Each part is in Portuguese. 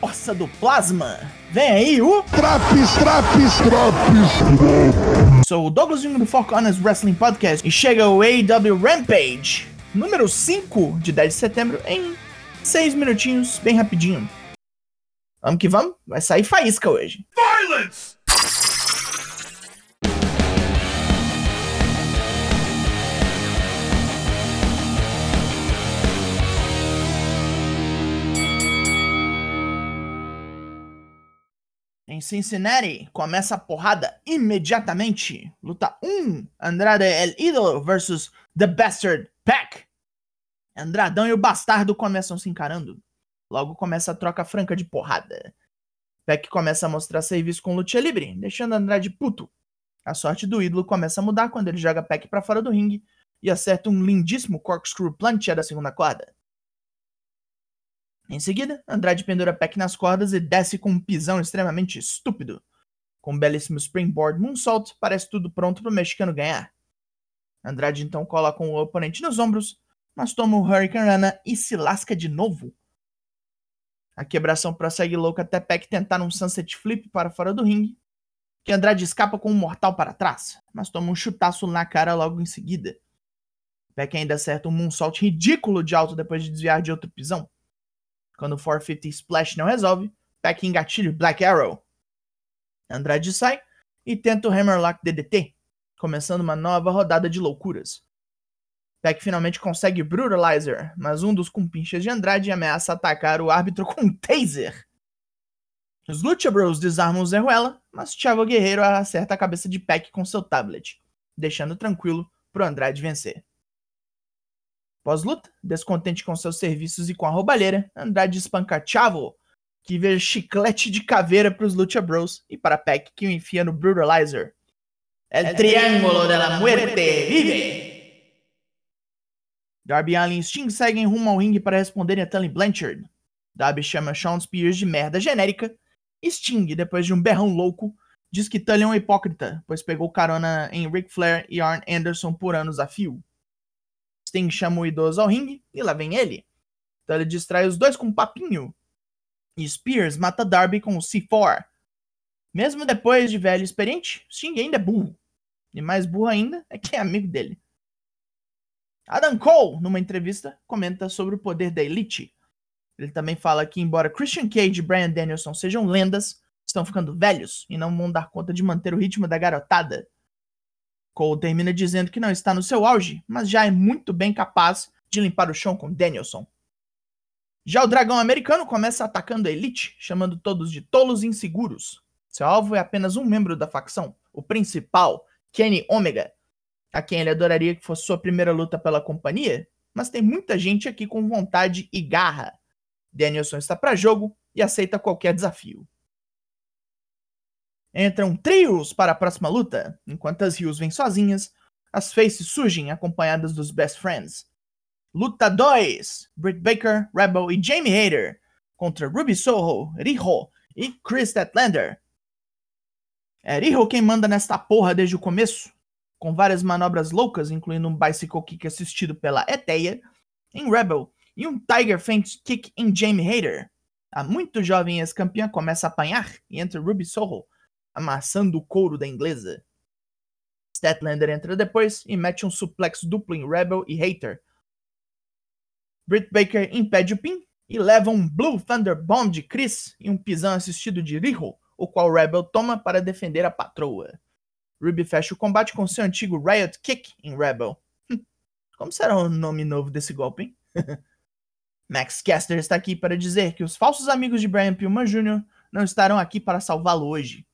força do plasma. Vem aí o. Traps, traps, traps. Sou o Douglas Jung do Four Corners Wrestling Podcast e chega o AW Rampage, número 5 de 10 de setembro, em 6 minutinhos, bem rapidinho. Vamos que vamos, vai sair faísca hoje. Violence! Em Cincinnati, começa a porrada imediatamente. Luta 1, Andrade El Idolo versus The Bastard Pack. Andradão e o Bastardo começam se encarando. Logo começa a troca franca de porrada. Peck começa a mostrar serviço com luta livre, deixando Andrade puto. A sorte do ídolo começa a mudar quando ele joga Peck para fora do ringue e acerta um lindíssimo corkscrew plancha da segunda corda. Em seguida, Andrade pendura Peck nas cordas e desce com um pisão extremamente estúpido. Com um belíssimo springboard moonsault, parece tudo pronto para o mexicano ganhar. Andrade então coloca o oponente nos ombros, mas toma o Hurricane Rana e se lasca de novo. A quebração prossegue louca até Peck tentar um Sunset Flip para fora do ringue, que Andrade escapa com um mortal para trás, mas toma um chutaço na cara logo em seguida. Peck ainda acerta um moonsault ridículo de alto depois de desviar de outro pisão. Quando o 450 Splash não resolve, Peck engatilha Black Arrow. Andrade sai e tenta o Hammerlock DDT, começando uma nova rodada de loucuras. Peck finalmente consegue Brutalizer, mas um dos compinches de Andrade ameaça atacar o árbitro com um taser. Os Lucha Bros desarmam o Zerruela, mas Chavo Guerreiro acerta a cabeça de Peck com seu tablet, deixando tranquilo pro Andrade vencer. Pós-luta, descontente com seus serviços e com a roubalheira, Andrade espanca Chavo, que vê chiclete de caveira para os Lucha Bros e para Peck, que o enfia no Brutalizer. El Triángulo de la Muerte vive! Darby Allin e Sting seguem rumo ao ringue para responderem a Tully Blanchard. Darby chama Shawn Spears de merda genérica Sting, depois de um berrão louco, diz que Tully é um hipócrita, pois pegou carona em Ric Flair e Arn Anderson por anos a fio. Sting chama o idoso ao ringue e lá vem ele. Então ele distrai os dois com um papinho. E Spears mata Darby com o C4. Mesmo depois de velho e experiente, Sting ainda é burro. E mais burro ainda é que é amigo dele. Adam Cole, numa entrevista, comenta sobre o poder da Elite. Ele também fala que, embora Christian Cage e Brian Danielson sejam lendas, estão ficando velhos e não vão dar conta de manter o ritmo da garotada. Cole termina dizendo que não está no seu auge, mas já é muito bem capaz de limpar o chão com Danielson. Já o dragão americano começa atacando a Elite, chamando todos de tolos inseguros. Seu alvo é apenas um membro da facção, o principal, Kenny Omega, a quem ele adoraria que fosse sua primeira luta pela companhia, mas tem muita gente aqui com vontade e garra. Danielson está para jogo e aceita qualquer desafio. Entram trios para a próxima luta, enquanto as Rios vêm sozinhas, as Faces surgem acompanhadas dos Best Friends. Luta 2: Britt Baker, Rebel e Jamie Hayter contra Ruby Soho, Riho e Chris Statlander. É Riho quem manda nesta porra desde o começo, com várias manobras loucas, incluindo um bicycle kick assistido pela Eteia em Rebel e um Tiger Feint kick em Jamie Hayter. A muito jovem ex-campeã começa a apanhar e entra Ruby Soho, amassando o couro da inglesa. Statlander entra depois e mete um suplex duplo em Rebel e Hater. Britt Baker impede o pin e leva um Blue Thunder Bomb de Chris e um pisão assistido de Riho, o qual Rebel toma para defender a patroa. Ruby fecha o combate com seu antigo Riot Kick em Rebel. Hum, como será o nome novo desse golpe, hein? Max Caster está aqui para dizer que os falsos amigos de Brian Pillman Jr. não estarão aqui para salvá-lo hoje.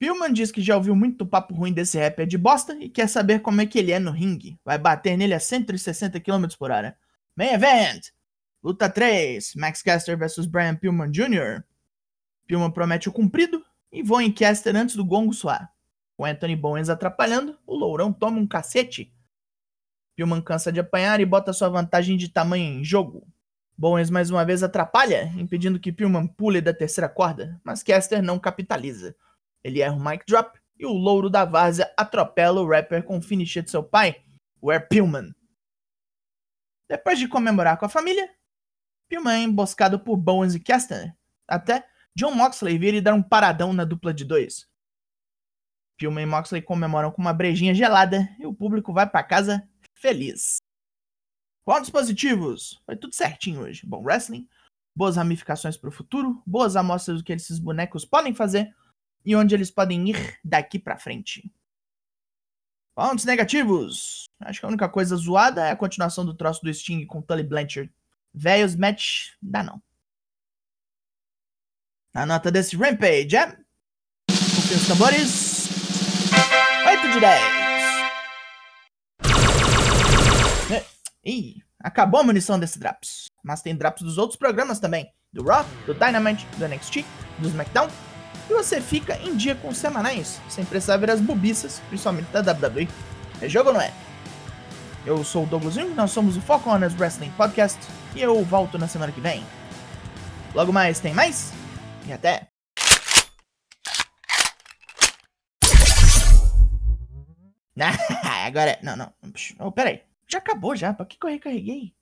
Pillman diz que já ouviu muito papo ruim desse rapper de bosta e quer saber como é que ele é no ringue. Vai bater nele a 160 km por hora. Main Event! Luta 3, Max Caster vs Brian Pillman Jr. Pillman promete o cumprido e voa em Caster antes do gongo soar. Com Anthony Bowens atrapalhando, o Lourão toma um cacete. Pillman cansa de apanhar e bota sua vantagem de tamanho em jogo. Bowens mais uma vez atrapalha, impedindo que Pillman pule da terceira corda, mas Caster não capitaliza. Ele erra o mic drop e o louro da várzea atropela o rapper com o finisher de seu pai, Air Pillman. Depois de comemorar com a família, Pillman é emboscado por Bowens e Kestner, até John Moxley vir e dar um paradão na dupla de dois. Pillman e Moxley comemoram com uma brejinha gelada e o público vai para casa feliz. Pontos positivos. Foi tudo certinho hoje. Bom wrestling, boas ramificações para o futuro, boas amostras do que esses bonecos podem fazer e onde eles podem ir daqui para frente. Pontos negativos. Acho que a única coisa zoada é a continuação do troço do Sting com Tully Blanchard. Velhos match, dá não. A nota desse Rampage é. Com os tambores. 8 de 10. É. Ih, acabou a munição desse Draps. Mas tem Draps dos outros programas também. Do Raw, do Dynamite, do NXT, do SmackDown. E você fica em dia com os semanais, sem precisar ver as bobiças, principalmente da WWE. É jogo ou não é? Eu sou o Douglas Jung, nós somos o Foco Honors Wrestling Podcast e eu volto na semana que vem. Logo mais tem mais e até! agora. Não, não. Oh, peraí. Já acabou já. Pra que eu recarreguei?